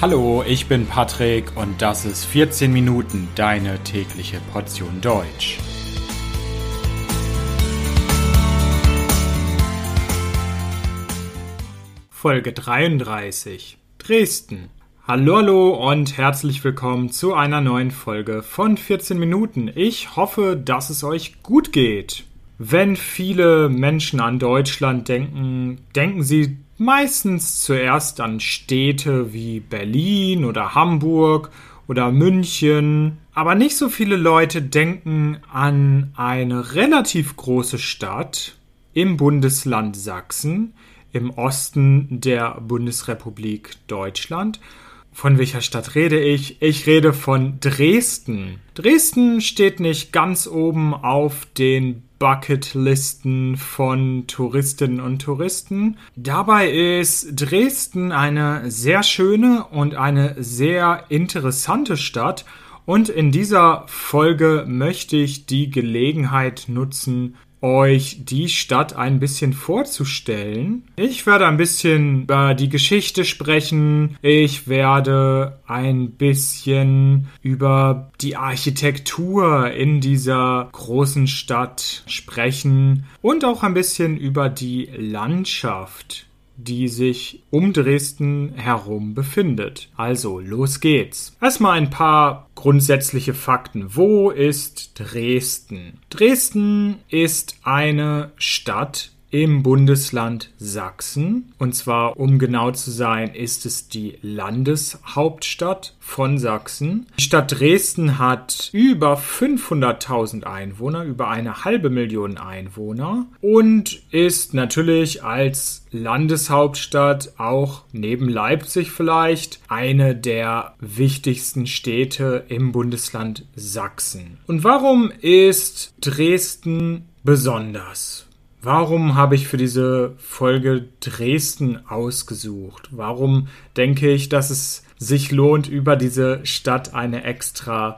Hallo, ich bin Patrick und das ist 14 Minuten deine tägliche Portion Deutsch. Folge 33 Dresden. Hallo, hallo und herzlich willkommen zu einer neuen Folge von 14 Minuten. Ich hoffe, dass es euch gut geht. Wenn viele Menschen an Deutschland denken, denken sie meistens zuerst an Städte wie Berlin oder Hamburg oder München, aber nicht so viele Leute denken an eine relativ große Stadt im Bundesland Sachsen im Osten der Bundesrepublik Deutschland. Von welcher Stadt rede ich? Ich rede von Dresden. Dresden steht nicht ganz oben auf den Bucketlisten von Touristinnen und Touristen. Dabei ist Dresden eine sehr schöne und eine sehr interessante Stadt. Und in dieser Folge möchte ich die Gelegenheit nutzen, euch die Stadt ein bisschen vorzustellen. Ich werde ein bisschen über die Geschichte sprechen. Ich werde ein bisschen über die Architektur in dieser großen Stadt sprechen und auch ein bisschen über die Landschaft die sich um Dresden herum befindet. Also, los geht's. Erstmal ein paar grundsätzliche Fakten. Wo ist Dresden? Dresden ist eine Stadt im Bundesland Sachsen. Und zwar, um genau zu sein, ist es die Landeshauptstadt von Sachsen. Die Stadt Dresden hat über 500.000 Einwohner, über eine halbe Million Einwohner und ist natürlich als Landeshauptstadt auch neben Leipzig vielleicht eine der wichtigsten Städte im Bundesland Sachsen. Und warum ist Dresden besonders? Warum habe ich für diese Folge Dresden ausgesucht? Warum denke ich, dass es sich lohnt, über diese Stadt eine extra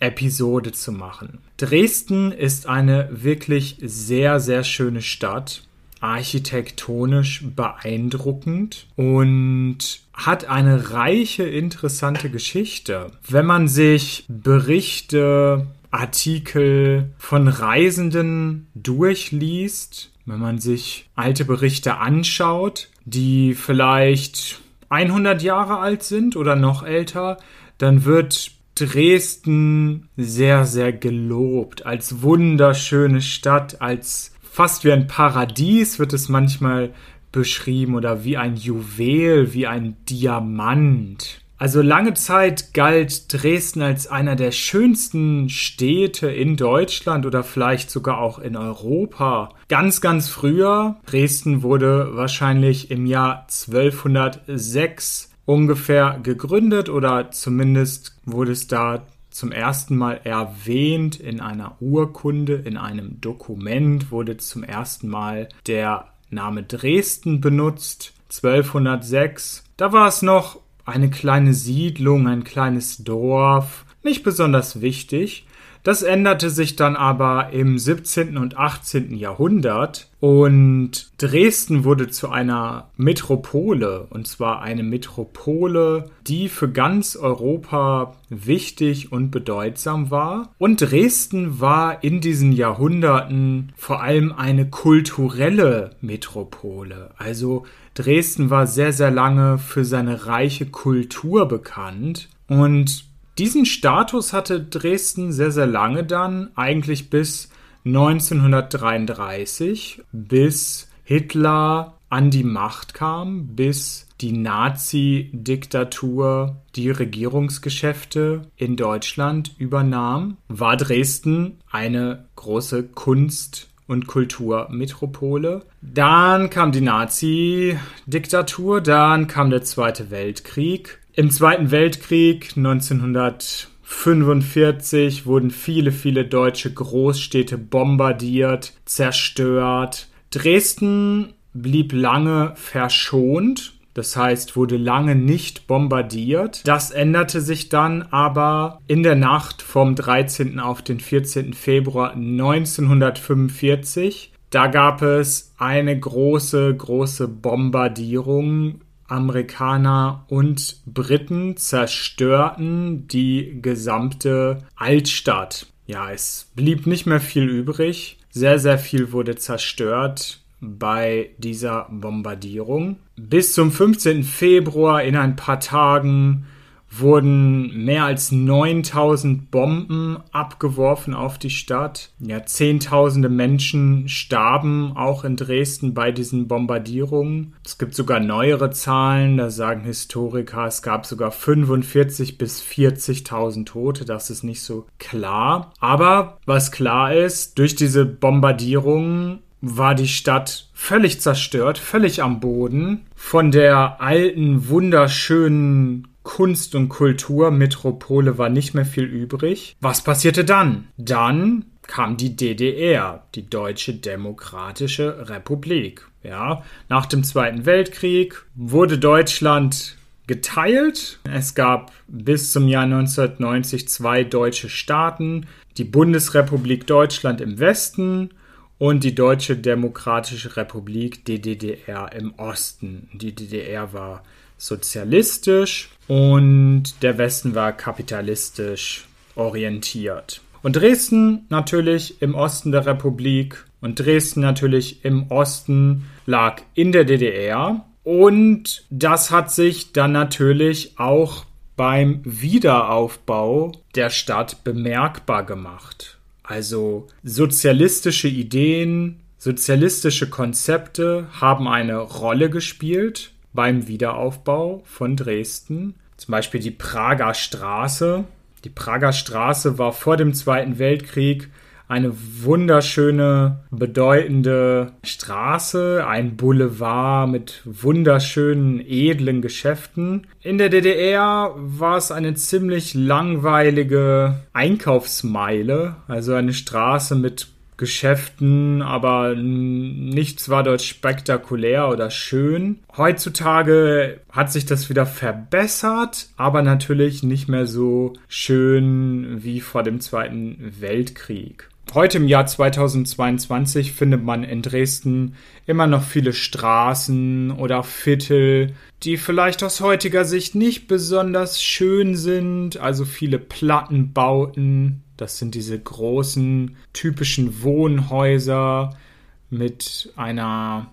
Episode zu machen? Dresden ist eine wirklich sehr, sehr schöne Stadt, architektonisch beeindruckend und hat eine reiche, interessante Geschichte. Wenn man sich Berichte Artikel von Reisenden durchliest, wenn man sich alte Berichte anschaut, die vielleicht 100 Jahre alt sind oder noch älter, dann wird Dresden sehr, sehr gelobt als wunderschöne Stadt, als fast wie ein Paradies wird es manchmal beschrieben oder wie ein Juwel, wie ein Diamant. Also lange Zeit galt Dresden als einer der schönsten Städte in Deutschland oder vielleicht sogar auch in Europa. Ganz, ganz früher, Dresden wurde wahrscheinlich im Jahr 1206 ungefähr gegründet oder zumindest wurde es da zum ersten Mal erwähnt in einer Urkunde, in einem Dokument wurde zum ersten Mal der Name Dresden benutzt. 1206. Da war es noch eine kleine Siedlung, ein kleines Dorf, nicht besonders wichtig. Das änderte sich dann aber im 17. und 18. Jahrhundert und Dresden wurde zu einer Metropole und zwar eine Metropole, die für ganz Europa wichtig und bedeutsam war. Und Dresden war in diesen Jahrhunderten vor allem eine kulturelle Metropole. Also Dresden war sehr, sehr lange für seine reiche Kultur bekannt. Und diesen Status hatte Dresden sehr, sehr lange dann, eigentlich bis 1933, bis Hitler an die Macht kam, bis die Nazi-Diktatur die Regierungsgeschäfte in Deutschland übernahm, war Dresden eine große Kunst- und Kulturmetropole. Dann kam die Nazi-Diktatur, dann kam der Zweite Weltkrieg. Im Zweiten Weltkrieg 1945 wurden viele, viele deutsche Großstädte bombardiert, zerstört. Dresden blieb lange verschont das heißt, wurde lange nicht bombardiert. Das änderte sich dann aber in der Nacht vom 13. auf den 14. Februar 1945. Da gab es eine große, große Bombardierung Amerikaner und Briten zerstörten die gesamte Altstadt. Ja, es blieb nicht mehr viel übrig. Sehr, sehr viel wurde zerstört bei dieser Bombardierung. Bis zum 15. Februar in ein paar Tagen wurden mehr als 9000 Bomben abgeworfen auf die Stadt. Ja, zehntausende Menschen starben auch in Dresden bei diesen Bombardierungen. Es gibt sogar neuere Zahlen, da sagen Historiker, es gab sogar 45 bis 40.000 Tote, das ist nicht so klar. Aber was klar ist, durch diese Bombardierungen war die Stadt völlig zerstört, völlig am Boden. Von der alten, wunderschönen Kunst- und Kulturmetropole war nicht mehr viel übrig. Was passierte dann? Dann kam die DDR, die Deutsche Demokratische Republik. Ja, nach dem Zweiten Weltkrieg wurde Deutschland geteilt. Es gab bis zum Jahr 1990 zwei deutsche Staaten, die Bundesrepublik Deutschland im Westen und die Deutsche Demokratische Republik, DDR im Osten. Die DDR war sozialistisch und der Westen war kapitalistisch orientiert. Und Dresden natürlich im Osten der Republik und Dresden natürlich im Osten lag in der DDR. Und das hat sich dann natürlich auch beim Wiederaufbau der Stadt bemerkbar gemacht. Also sozialistische Ideen, sozialistische Konzepte haben eine Rolle gespielt beim Wiederaufbau von Dresden. Zum Beispiel die Prager Straße. Die Prager Straße war vor dem Zweiten Weltkrieg eine wunderschöne, bedeutende Straße, ein Boulevard mit wunderschönen, edlen Geschäften. In der DDR war es eine ziemlich langweilige Einkaufsmeile, also eine Straße mit Geschäften, aber nichts war dort spektakulär oder schön. Heutzutage hat sich das wieder verbessert, aber natürlich nicht mehr so schön wie vor dem Zweiten Weltkrieg. Heute im Jahr 2022 findet man in Dresden immer noch viele Straßen oder Viertel, die vielleicht aus heutiger Sicht nicht besonders schön sind, also viele Plattenbauten, das sind diese großen, typischen Wohnhäuser mit einer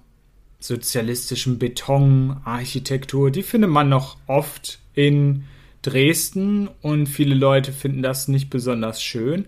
sozialistischen Betonarchitektur. Die findet man noch oft in Dresden und viele Leute finden das nicht besonders schön.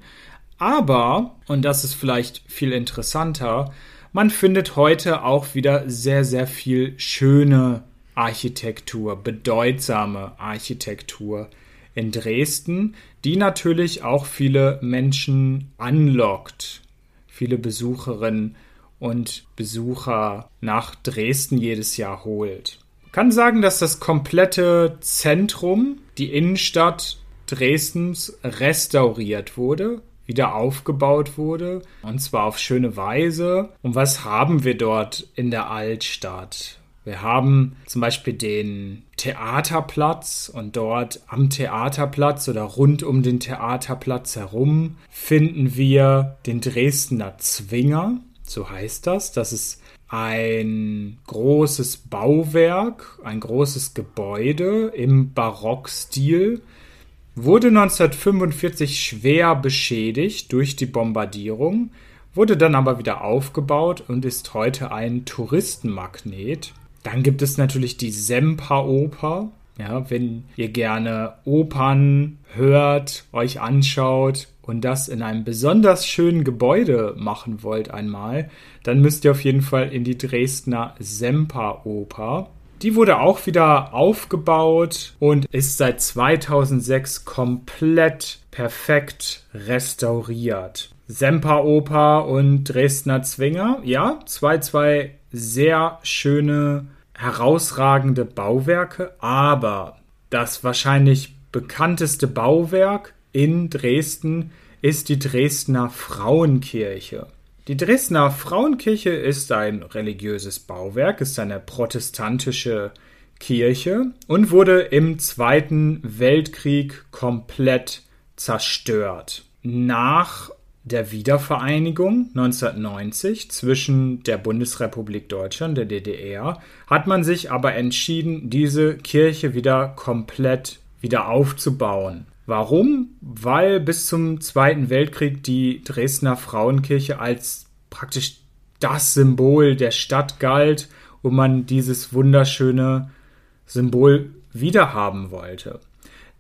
Aber, und das ist vielleicht viel interessanter, man findet heute auch wieder sehr, sehr viel schöne Architektur, bedeutsame Architektur in Dresden, die natürlich auch viele Menschen anlockt, viele Besucherinnen und Besucher nach Dresden jedes Jahr holt. Man kann sagen, dass das komplette Zentrum, die Innenstadt Dresdens, restauriert wurde, wieder aufgebaut wurde, und zwar auf schöne Weise. Und was haben wir dort in der Altstadt? Wir haben zum Beispiel den Theaterplatz und dort am Theaterplatz oder rund um den Theaterplatz herum finden wir den Dresdner Zwinger, so heißt das. Das ist ein großes Bauwerk, ein großes Gebäude im Barockstil, wurde 1945 schwer beschädigt durch die Bombardierung, wurde dann aber wieder aufgebaut und ist heute ein Touristenmagnet. Dann gibt es natürlich die Semperoper. Ja, wenn ihr gerne Opern hört, euch anschaut und das in einem besonders schönen Gebäude machen wollt einmal, dann müsst ihr auf jeden Fall in die Dresdner Semperoper. Die wurde auch wieder aufgebaut und ist seit 2006 komplett perfekt restauriert. Semperoper und Dresdner Zwinger, ja, zwei, zwei sehr schöne herausragende Bauwerke, aber das wahrscheinlich bekannteste Bauwerk in Dresden ist die Dresdner Frauenkirche. Die Dresdner Frauenkirche ist ein religiöses Bauwerk, ist eine protestantische Kirche und wurde im Zweiten Weltkrieg komplett zerstört. Nach der Wiedervereinigung 1990 zwischen der Bundesrepublik Deutschland, der DDR, hat man sich aber entschieden, diese Kirche wieder komplett wieder aufzubauen. Warum? Weil bis zum Zweiten Weltkrieg die Dresdner Frauenkirche als praktisch das Symbol der Stadt galt und man dieses wunderschöne Symbol wiederhaben wollte.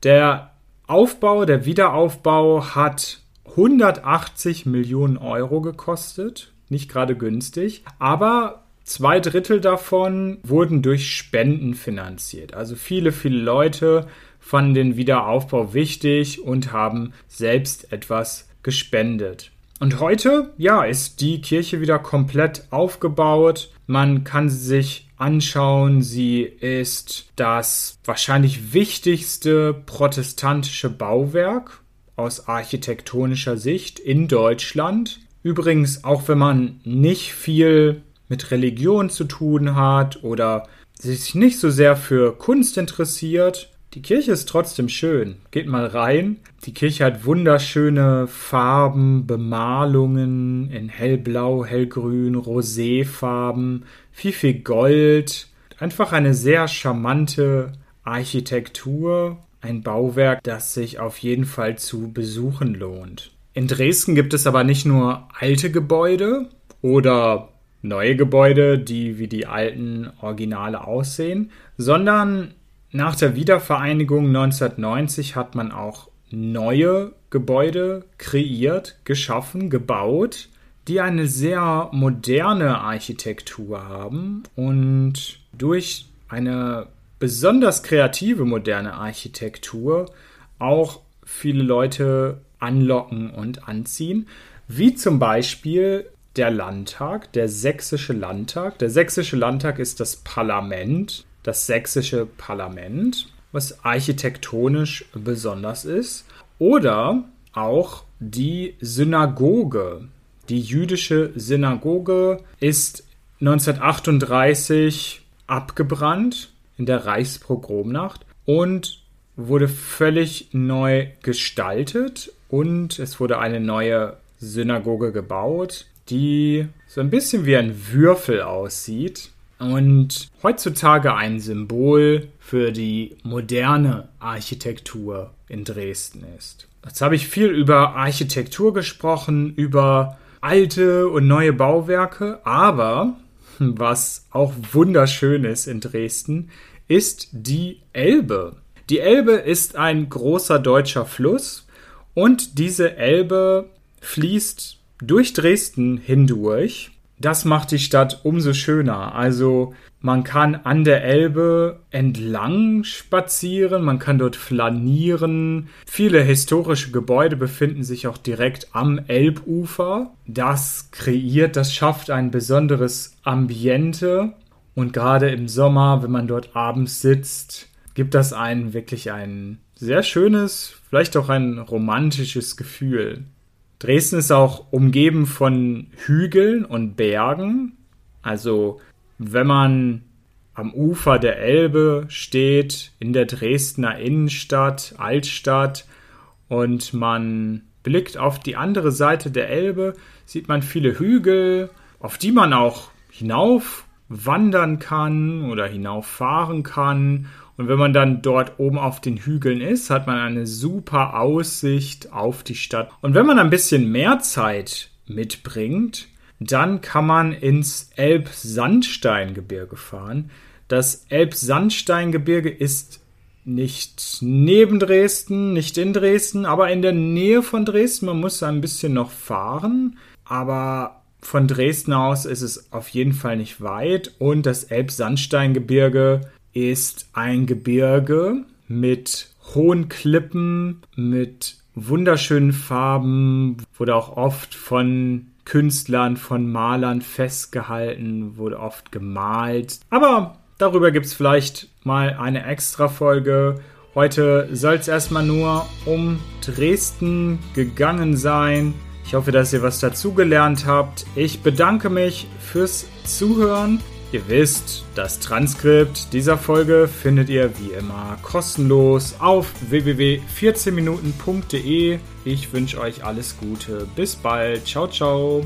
Der Aufbau, der Wiederaufbau hat 180 Millionen Euro gekostet. Nicht gerade günstig. Aber zwei Drittel davon wurden durch Spenden finanziert. Also viele, viele Leute fanden den Wiederaufbau wichtig und haben selbst etwas gespendet. Und heute, ja, ist die Kirche wieder komplett aufgebaut. Man kann sie sich anschauen. Sie ist das wahrscheinlich wichtigste protestantische Bauwerk aus architektonischer Sicht in Deutschland. Übrigens, auch wenn man nicht viel mit Religion zu tun hat oder sich nicht so sehr für Kunst interessiert, die Kirche ist trotzdem schön. Geht mal rein. Die Kirche hat wunderschöne Farben, Bemalungen in hellblau, hellgrün, roséfarben, viel, viel Gold. Einfach eine sehr charmante Architektur. Ein Bauwerk, das sich auf jeden Fall zu besuchen lohnt. In Dresden gibt es aber nicht nur alte Gebäude oder neue Gebäude, die wie die alten Originale aussehen, sondern nach der Wiedervereinigung 1990 hat man auch neue Gebäude kreiert, geschaffen, gebaut, die eine sehr moderne Architektur haben und durch eine besonders kreative moderne Architektur auch viele Leute anlocken und anziehen, wie zum Beispiel der Landtag, der sächsische Landtag. Der sächsische Landtag ist das Parlament das sächsische Parlament, was architektonisch besonders ist, oder auch die Synagoge. Die jüdische Synagoge ist 1938 abgebrannt in der Reichspogromnacht und wurde völlig neu gestaltet und es wurde eine neue Synagoge gebaut, die so ein bisschen wie ein Würfel aussieht und heutzutage ein Symbol für die moderne Architektur in Dresden ist. Jetzt habe ich viel über Architektur gesprochen, über alte und neue Bauwerke, aber was auch wunderschön ist in Dresden, ist die Elbe. Die Elbe ist ein großer deutscher Fluss und diese Elbe fließt durch Dresden hindurch das macht die Stadt umso schöner. Also man kann an der Elbe entlang spazieren, man kann dort flanieren. Viele historische Gebäude befinden sich auch direkt am Elbufer. Das kreiert, das schafft ein besonderes Ambiente. Und gerade im Sommer, wenn man dort abends sitzt, gibt das einen wirklich ein sehr schönes, vielleicht auch ein romantisches Gefühl. Dresden ist auch umgeben von Hügeln und Bergen. Also wenn man am Ufer der Elbe steht, in der Dresdner Innenstadt, Altstadt, und man blickt auf die andere Seite der Elbe, sieht man viele Hügel, auf die man auch hinauf wandern kann oder hinauffahren kann und wenn man dann dort oben auf den Hügeln ist, hat man eine super Aussicht auf die Stadt. Und wenn man ein bisschen mehr Zeit mitbringt, dann kann man ins Elbsandsteingebirge fahren. Das Elbsandsteingebirge ist nicht neben Dresden, nicht in Dresden, aber in der Nähe von Dresden. Man muss ein bisschen noch fahren, aber von Dresden aus ist es auf jeden Fall nicht weit. Und das Elbsandsteingebirge ist ein Gebirge mit hohen Klippen, mit wunderschönen Farben, wurde auch oft von Künstlern, von Malern festgehalten, wurde oft gemalt. Aber darüber gibt es vielleicht mal eine extra Folge. Heute soll es erstmal nur um Dresden gegangen sein. Ich hoffe, dass ihr was dazugelernt habt. Ich bedanke mich fürs Zuhören Ihr wisst, das Transkript dieser Folge findet ihr wie immer kostenlos auf www.14minuten.de. Ich wünsche euch alles Gute. Bis bald. Ciao, ciao.